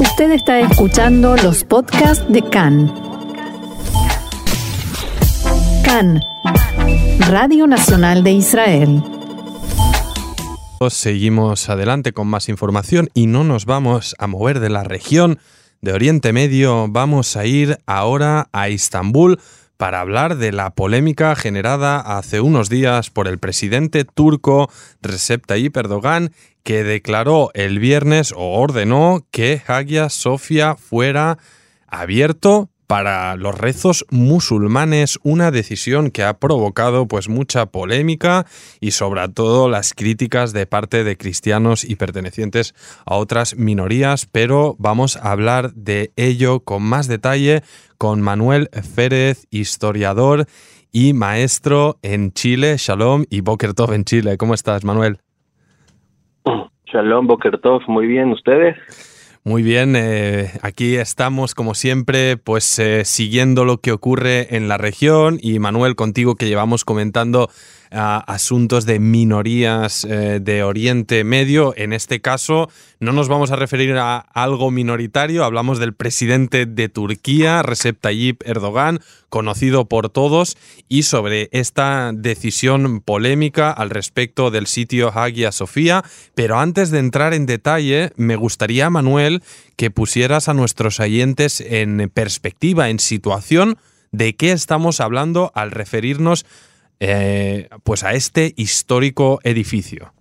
Usted está escuchando los podcasts de CAN. CAN, Radio Nacional de Israel. Seguimos adelante con más información y no nos vamos a mover de la región de Oriente Medio. Vamos a ir ahora a Estambul para hablar de la polémica generada hace unos días por el presidente turco Recep Tayyip Erdogan, que declaró el viernes o ordenó que Hagia Sofia fuera abierto para los rezos musulmanes, una decisión que ha provocado pues mucha polémica y sobre todo las críticas de parte de cristianos y pertenecientes a otras minorías, pero vamos a hablar de ello con más detalle con Manuel Férez, historiador y maestro en Chile. Shalom y Boker Tov en Chile. ¿Cómo estás, Manuel? Shalom, Boker Tov. Muy bien, ¿ustedes? Muy bien, eh, aquí estamos como siempre, pues eh, siguiendo lo que ocurre en la región y Manuel, contigo que llevamos comentando asuntos de minorías eh, de Oriente Medio. En este caso, no nos vamos a referir a algo minoritario, hablamos del presidente de Turquía, Recep Tayyip Erdogan, conocido por todos, y sobre esta decisión polémica al respecto del sitio Hagia Sofía. Pero antes de entrar en detalle, me gustaría, Manuel, que pusieras a nuestros oyentes en perspectiva, en situación de qué estamos hablando al referirnos eh, pues a este histórico edificio?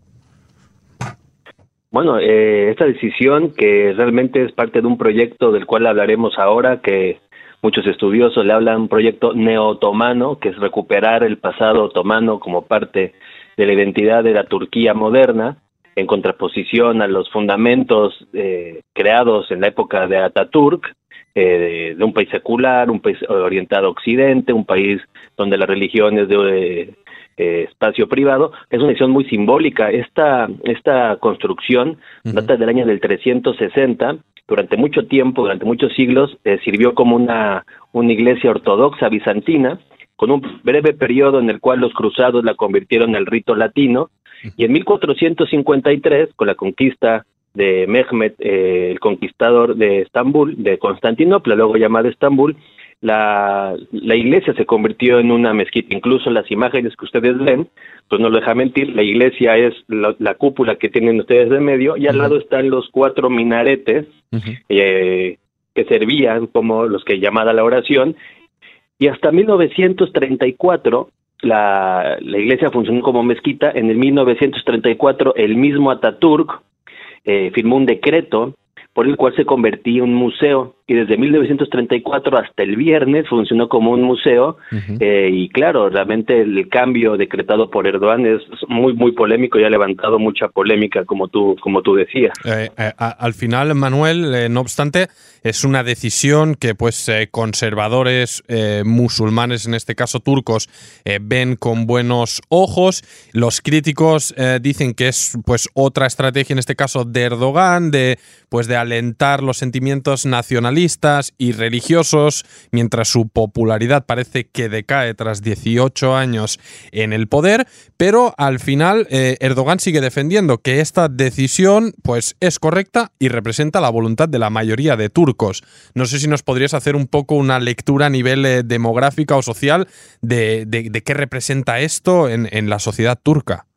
Bueno, eh, esta decisión que realmente es parte de un proyecto del cual hablaremos ahora, que muchos estudiosos le hablan un proyecto neo-otomano, que es recuperar el pasado otomano como parte de la identidad de la Turquía moderna, en contraposición a los fundamentos eh, creados en la época de Ataturk, eh, de, un país secular, un país orientado a Occidente, un país donde la religión es de eh, espacio privado, es una decisión muy simbólica. Esta, esta construcción data del año del 360, durante mucho tiempo, durante muchos siglos, eh, sirvió como una, una iglesia ortodoxa bizantina, con un breve periodo en el cual los cruzados la convirtieron el rito latino, y en 1453, con la conquista de Mehmet, eh, el conquistador de Estambul, de Constantinopla, luego llamada Estambul, la, la iglesia se convirtió en una mezquita. Incluso las imágenes que ustedes ven, pues no lo deja mentir, la iglesia es la, cúpula que tienen ustedes de medio y al lado están los cuatro minaretes eh, que servían como los que llamada la oración. Y hasta 1934 la, la iglesia funcionó como mezquita. En el 1934 el mismo Ataturk eh, firmó un decreto por el cual se convertía en un museo y desde 1934 hasta el viernes funcionó como un museo eh, y claro, realmente el cambio decretado por Erdogan es muy muy polémico y ha levantado mucha polémica como tú como tú decías. Eh, eh, al final, Manuel, no obstante, es una decisión que pues conservadores musulmanes, en este caso turcos, ven con buenos ojos. Los críticos dicen que es pues otra estrategia, en este caso de Erdogan, de pues de alentar los sentimientos nacionalistas y religiosos, mientras su popularidad parece que decae tras 18 años en el poder, pero al final eh, Erdogan sigue defendiendo que esta decisión pues es correcta y representa la voluntad de la mayoría de turcos. No sé si nos podrías hacer un poco una lectura a nivel eh, demográfica o social de, qué representa esto en la sociedad turca.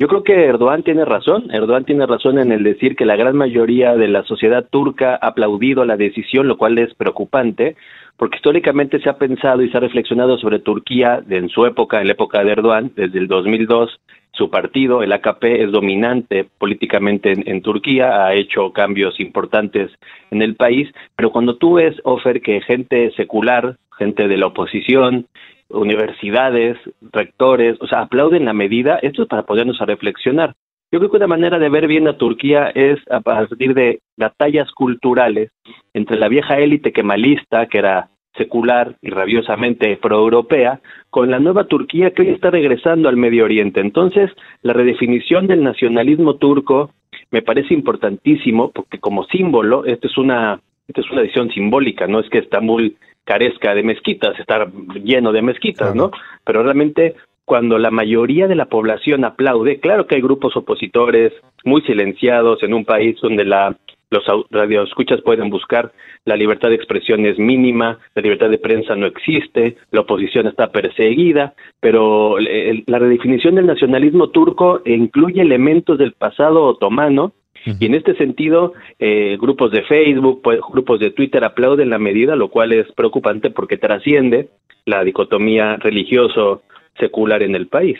Yo creo que Erdogan tiene razón. Erdogan tiene razón en el decir que la gran mayoría de la sociedad turca ha aplaudido la decisión, lo cual es preocupante, porque históricamente se ha pensado y se ha reflexionado sobre Turquía en su época, en la época de Erdogan, desde el 2002. Su partido, el AKP, es dominante políticamente en, Turquía, ha hecho cambios importantes en el país, pero cuando tú ves, Ofer, que gente secular, gente de la oposición, universidades, rectores, o sea, aplauden la medida, esto es para ponernos a reflexionar. Yo creo que una manera de ver bien a Turquía es a partir de batallas culturales entre la vieja élite kemalista, que era secular y rabiosamente proeuropea, con la nueva Turquía que hoy está regresando al Medio Oriente. Entonces, la redefinición del nacionalismo turco me parece importantísimo porque como símbolo, esta es una, esta es una decisión simbólica, no es que Estambul carezca de mezquitas, estar lleno de mezquitas, ¿no? Pero realmente cuando la mayoría de la población aplaude, claro que hay grupos opositores muy silenciados en un país donde la los radioescuchas pueden buscar la libertad de expresión es mínima, la libertad de prensa no existe, la oposición está perseguida, pero la redefinición del nacionalismo turco incluye elementos del pasado otomano y en este sentido, eh, grupos de Facebook, pues, grupos de Twitter aplauden la medida, lo cual es preocupante porque trasciende la dicotomía religioso secular en el país.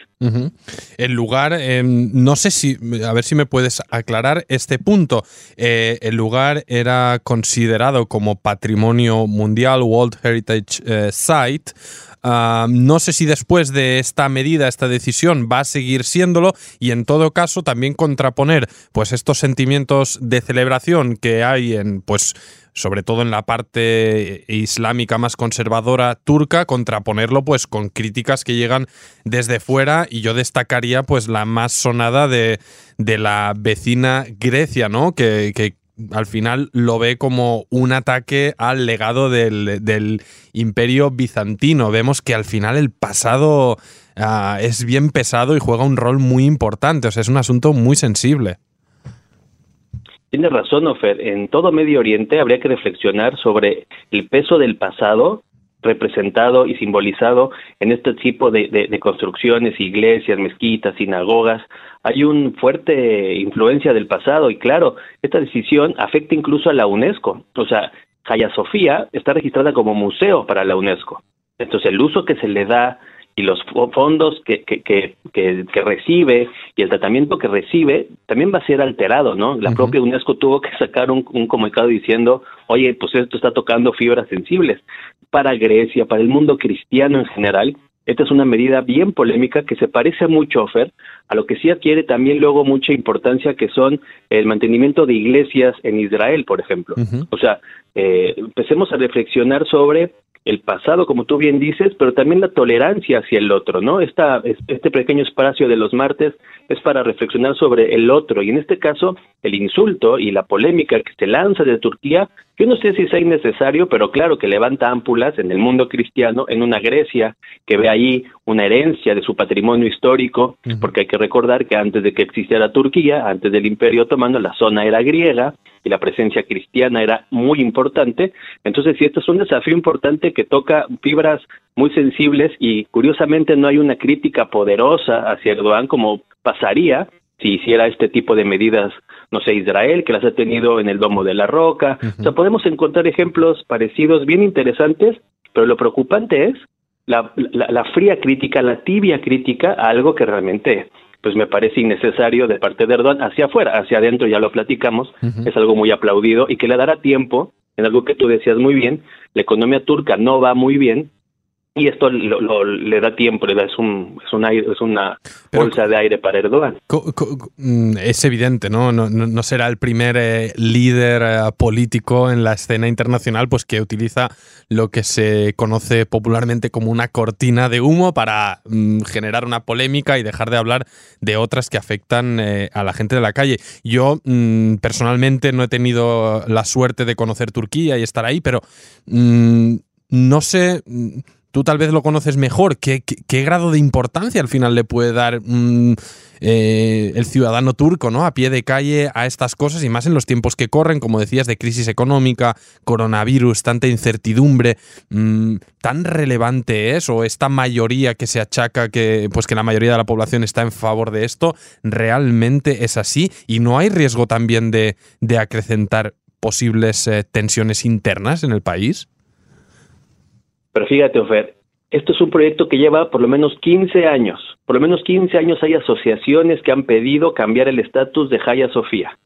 El lugar, em, no sé si, a ver si me puedes aclarar este punto. Eh, el lugar era considerado como patrimonio mundial, World Heritage eh, Site. No sé si después de esta medida, esta decisión, va a seguir siéndolo y en todo caso también contraponer pues estos sentimientos de celebración que hay en pues sobre todo en la parte islámica más conservadora turca, contraponerlo pues con críticas que llegan desde fuera y yo destacaría pues la más sonada de, de la vecina Grecia, ¿no? Que, al final lo ve como un ataque al legado del, imperio bizantino. Vemos que al final el pasado ah, es bien pesado y juega un rol muy importante, o sea, es un asunto muy sensible. Tienes razón, Ofer. En todo Medio Oriente habría que reflexionar sobre el peso del pasado representado y simbolizado en este tipo de, construcciones, iglesias, mezquitas, sinagogas. Hay una fuerte influencia del pasado y claro, esta decisión afecta incluso a la UNESCO. O sea, Hagia Sofía está registrada como museo para la UNESCO. Entonces, el uso que se le da y los fondos que, que, que, que, recibe y el tratamiento que recibe también va a ser alterado, ¿no? La propia UNESCO tuvo que sacar un, comunicado diciendo, oye, pues esto está tocando fibras sensibles. Para Grecia, para el mundo cristiano en general, esta es una medida bien polémica que se parece mucho, Fer, a lo que sí adquiere también luego mucha importancia, que son el mantenimiento de iglesias en Israel, por ejemplo. O sea, eh, empecemos a reflexionar sobre el pasado, como tú bien dices, pero también la tolerancia hacia el otro, ¿no? Esta, este pequeño espacio de los martes es para reflexionar sobre el otro, y en este caso, el insulto y la polémica que se lanza de Turquía, yo no sé si es innecesario, pero claro que levanta ámpulas en el mundo cristiano, en una Grecia que ve ahí una herencia de su patrimonio histórico, porque hay que recordar que antes de que existiera Turquía, antes del Imperio Otomano, la zona era griega, y la presencia cristiana era muy importante. Entonces, si esto es un desafío importante que toca fibras muy sensibles y curiosamente no hay una crítica poderosa hacia Erdogan como pasaría si hiciera este tipo de medidas, no sé, Israel, que las ha tenido en el Domo de la Roca. O sea, podemos encontrar ejemplos parecidos bien interesantes, pero lo preocupante es la, la fría crítica, la tibia crítica a algo que realmente pues me parece innecesario de parte de Erdogan hacia afuera, hacia adentro ya lo platicamos, es algo muy aplaudido y que le dará tiempo en algo que tú decías muy bien, la economía turca no va muy bien, y esto le da tiempo, le da, es, un, es, una, es una bolsa de aire para Erdogan. Mm, es evidente, ¿no? No, no será el primer eh, líder eh, político en la escena internacional pues que utiliza lo que se conoce popularmente como una cortina de humo para mm, generar una polémica y dejar de hablar de otras que afectan eh, a la gente de la calle. Yo mm, personalmente no he tenido la suerte de conocer Turquía y estar ahí, pero no sé tú tal vez lo conoces mejor, ¿qué, grado de importancia al final le puede dar mm, eh, el ciudadano turco ¿no? a pie de calle a estas cosas y más en los tiempos que corren, como decías, de crisis económica, coronavirus, tanta incertidumbre, mm, tan relevante es o esta mayoría que se achaca que, pues que la mayoría de la población está en favor de esto, realmente es así y no hay riesgo también de, de acrecentar posibles eh, tensiones internas en el país? Pero fíjate, Ofer, esto es un proyecto que lleva por lo menos 15 años. Por lo menos 15 años hay asociaciones que han pedido cambiar el estatus de Jaya Sofía.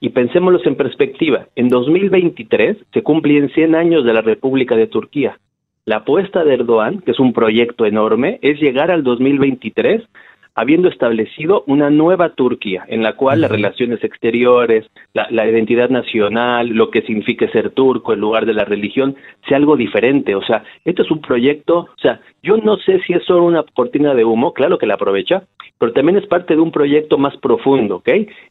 Y pensémoslos en perspectiva. En 2023 se cumplen 100 años de la República de Turquía. La apuesta de Erdogan, que es un proyecto enorme, es llegar al 2023 habiendo establecido una nueva Turquía, en la cual las relaciones exteriores, la, identidad nacional, lo que significa ser turco en lugar de la religión, sea algo diferente. O sea, esto es un proyecto, o sea, yo no sé si es solo una cortina de humo, claro que la aprovecha, pero también es parte de un proyecto más profundo, ¿ok?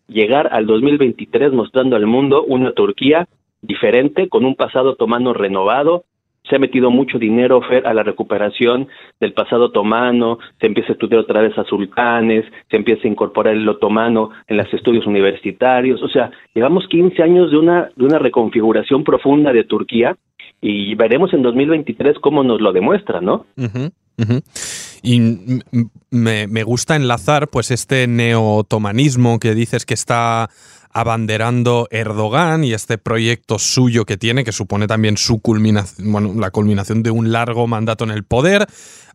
Llegar al 2023 mostrando al mundo una Turquía diferente, con un pasado otomano renovado, se ha metido mucho dinero a la recuperación del pasado otomano, se empieza a estudiar otra vez a sultanes, se empieza a incorporar el otomano en los estudios universitarios, o sea, llevamos 15 años de una, de una reconfiguración profunda de Turquía y veremos en 2023 cómo nos lo demuestra, ¿no? Y me, me, gusta enlazar pues este neo-otomanismo que dices que está abanderando Erdogan y este proyecto suyo que tiene, que supone también su culminación, bueno, la culminación de un largo mandato en el poder,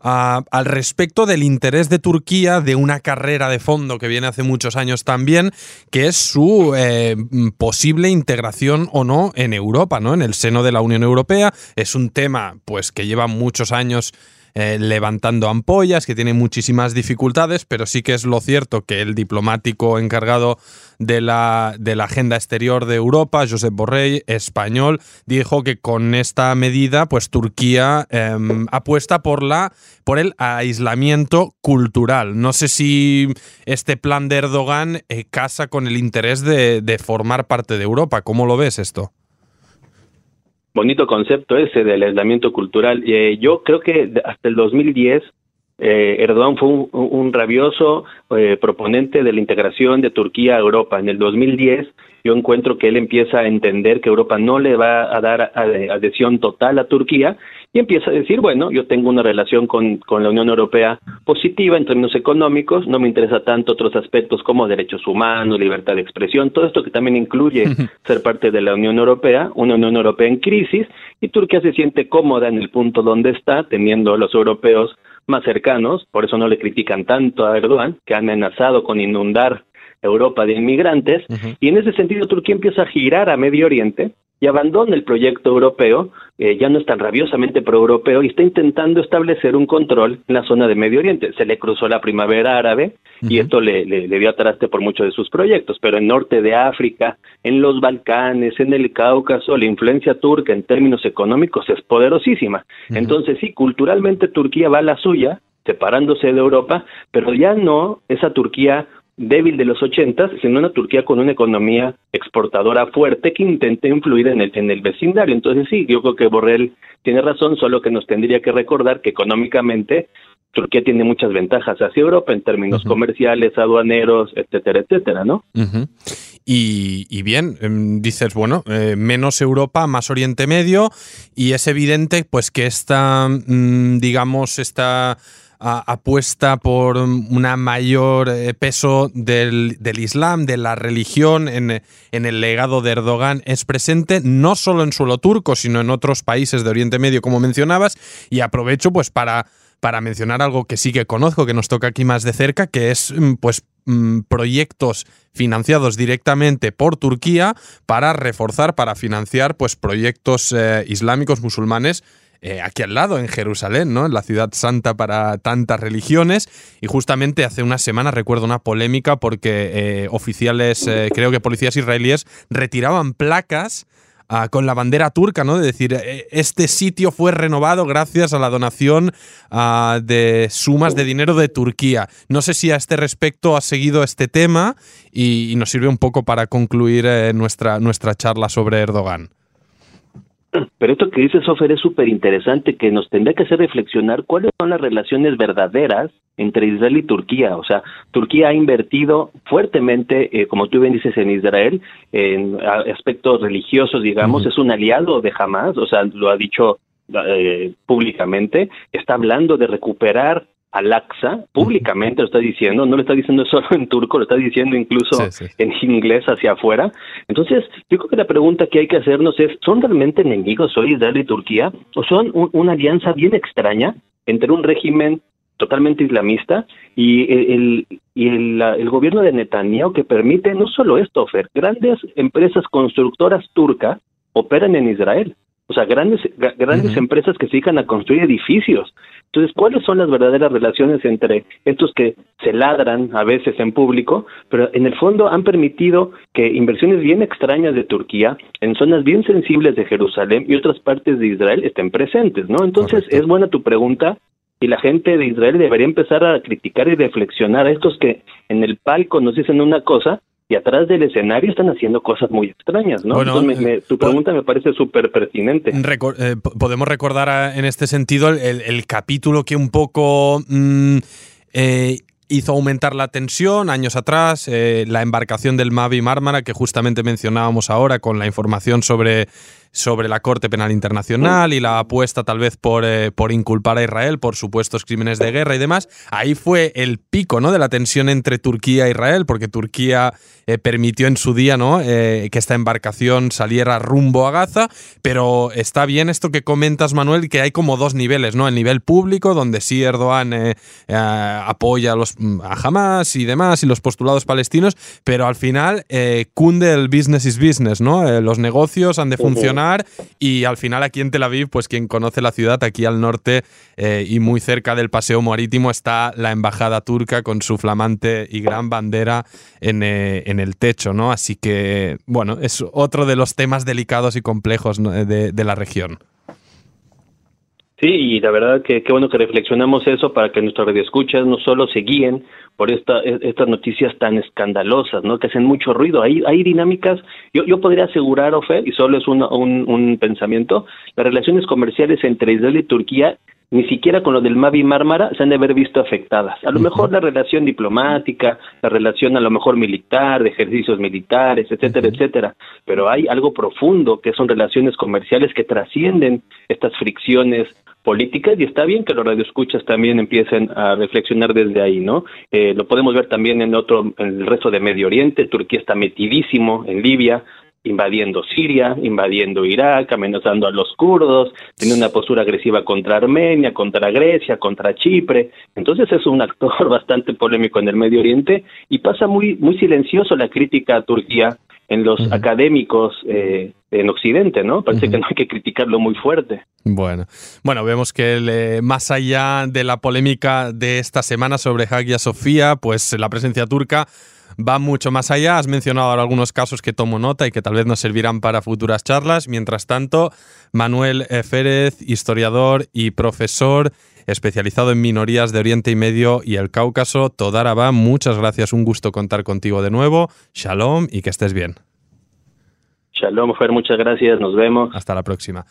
ah, al respecto del interés de Turquía de una carrera de fondo que viene hace muchos años también, que es su eh, posible integración o no en Europa, ¿no? En el seno de la Unión Europea. Es un tema, pues, que lleva muchos años eh, levantando ampollas, que tiene muchísimas dificultades, pero sí que es lo cierto que el diplomático encargado de la, de la agenda exterior de Europa, Josep Borrell, español, dijo que con esta medida, pues Turquía em, apuesta por la por el aislamiento cultural. No sé si este plan de Erdogan eh, casa con el interés de, de formar parte de Europa. ¿Cómo lo ves esto? Bonito concepto ese del aislamiento cultural. Eh, yo creo que hasta el 2010 eh, Erdogan fue un, rabioso eh, proponente de la integración de Turquía a Europa. En el 2010 yo encuentro que él empieza a entender que Europa no le va a dar adhesión total a Turquía y empieza a decir, bueno, yo tengo una relación con, con la Unión Europea positiva en términos económicos, no me interesa tanto otros aspectos como derechos humanos, libertad de expresión, todo esto que también incluye ser parte de la Unión Europea, una Unión Europea en crisis, y Turquía se siente cómoda en el punto donde está, teniendo a los europeos más cercanos, por eso no le critican tanto a Erdogan, que ha amenazado con inundar Europa de inmigrantes, y en ese sentido Turquía empieza a girar a Medio Oriente y abandona el proyecto europeo, eh, ya no es tan rabiosamente pro-europeo y está intentando establecer un control en la zona de Medio Oriente. Se le cruzó la primavera árabe y esto le, le, dio a traste por muchos de sus proyectos, pero en norte de África, en los Balcanes, en el Cáucaso, la influencia turca en términos económicos es poderosísima. Entonces sí, culturalmente Turquía va a la suya, separándose de Europa, pero ya no esa Turquía débil de los ochentas, sino una Turquía con una economía exportadora fuerte que intente influir en el, en el vecindario. Entonces sí, yo creo que Borrell tiene razón, solo que nos tendría que recordar que económicamente Turquía tiene muchas ventajas hacia Europa en términos comerciales, aduaneros, etcétera, etcétera, ¿no? y, bien, em, dices, bueno, eh, menos Europa, más Oriente Medio, y es evidente pues que esta, mm, digamos, esta apuesta por un mayor eh, peso del, Islam, de la religión en, el legado de Erdogan. Es presente no solo en suelo turco, sino en otros países de Oriente Medio, como mencionabas, y aprovecho pues para, mencionar algo que sí que conozco, que nos toca aquí más de cerca, que es mm, pues mm, proyectos financiados directamente por Turquía para reforzar, para financiar pues proyectos eh, islámicos musulmanes eh, aquí al lado, en Jerusalén, ¿no? En la ciudad santa para tantas religiones. Y justamente hace una semana recuerdo una polémica porque eh, oficiales, eh, creo que policías israelíes, retiraban placas ah, con la bandera turca, ¿no? De decir, este sitio fue renovado gracias a la donación ah, de sumas de dinero de Turquía. No sé si a este respecto has seguido este tema y, nos sirve un poco para concluir nuestra, nuestra charla sobre Erdogan. Pero esto que dice Sofer es súper interesante, que nos tendría que hacer reflexionar cuáles son las relaciones verdaderas entre Israel y Turquía. O sea, Turquía ha invertido fuertemente, eh, como tú bien dices, en Israel, en aspectos religiosos, digamos, es un aliado de Hamas, o sea, lo ha dicho eh, públicamente, está hablando de recuperar al-Aqsa, públicamente lo está diciendo, no lo está diciendo solo en turco, lo está diciendo incluso en inglés hacia afuera. Entonces, yo creo que la pregunta que hay que hacernos es, ¿son realmente enemigos hoy Israel y Turquía? ¿O son una alianza bien extraña entre un régimen totalmente islamista y el, y el, el, gobierno de Netanyahu que permite no solo esto, Fer, grandes empresas constructoras turcas operan en Israel. O sea, grandes, grandes empresas que se dedican a construir edificios. Entonces, ¿cuáles son las verdaderas relaciones entre estos que se ladran a veces en público, pero en el fondo han permitido que inversiones bien extrañas de Turquía en zonas bien sensibles de Jerusalén y otras partes de Israel estén presentes, ¿no? Entonces, es buena tu pregunta y la gente de Israel debería empezar a criticar y reflexionar a estos que en el palco nos dicen una cosa y atrás del escenario están haciendo cosas muy extrañas, ¿no? Bueno, Entonces, tu pregunta me parece súper pertinente. Eh, podemos recordar en este sentido el, capítulo que un poco mm, eh, hizo aumentar la tensión años atrás, eh, la embarcación del Mavi Mármara que justamente mencionábamos ahora con la información sobre sobre la Corte Penal Internacional y la apuesta tal vez por, eh, por inculpar a Israel por supuestos crímenes de guerra y demás. Ahí fue el pico ¿no? de la tensión entre Turquía e Israel, porque Turquía eh, permitió en su día ¿no? Eh, que esta embarcación saliera rumbo a Gaza, pero está bien esto que comentas, Manuel, que hay como dos niveles, ¿no? El nivel público, donde sí Erdogan apoya a, los, a Hamas y demás, y los postulados palestinos, pero al final cunde el business is business, ¿no? los negocios han de funcionar y al final aquí en Tel Aviv, pues quien conoce la ciudad, aquí al norte eh, y muy cerca del paseo marítimo está la embajada turca con su flamante y gran bandera en, eh, el techo, ¿no? Así que, bueno, es otro de los temas delicados y complejos de, de la región. Sí, y la verdad que qué bueno que reflexionamos eso para que nuestros radioescuchas no solo se guíen por esta, e, estas noticias tan escandalosas, ¿no? Que hacen mucho ruido. Hay, hay dinámicas, yo, yo podría asegurar, Ofer, y solo es un, un, un pensamiento, las relaciones comerciales entre Israel y Turquía ni siquiera con lo del Mavi Mármara se han de haber visto afectadas. A lo mejor la relación diplomática, la relación a lo mejor militar, de ejercicios militares, etcétera, etcétera. Pero hay algo profundo que son relaciones comerciales que trascienden estas fricciones políticas y está bien que los radioescuchas también empiecen a reflexionar desde ahí, ¿no? Eh, lo podemos ver también en otro, en el resto de Medio Oriente, Turquía está metidísimo en Libia, invadiendo Siria, invadiendo Irak, amenazando a los kurdos, tiene una postura agresiva contra Armenia, contra Grecia, contra Chipre. Entonces es un actor bastante polémico en el Medio Oriente y pasa muy muy silencioso la crítica a Turquía en los académicos eh, en Occidente, ¿no? Parece que no hay que criticarlo muy fuerte. Bueno, bueno, vemos que eh, más allá de la polémica de esta semana sobre Hagia Sofía, pues la presencia turca va mucho más allá. Has mencionado ahora algunos casos que tomo nota y que tal vez nos servirán para futuras charlas. Mientras tanto, Manuel Férez, historiador y profesor especializado en minorías de Oriente y Medio y el Cáucaso. Todaraba, muchas gracias, un gusto contar contigo de nuevo. Shalom y que estés bien. Shalom, Fer, muchas gracias, nos vemos. Hasta la próxima.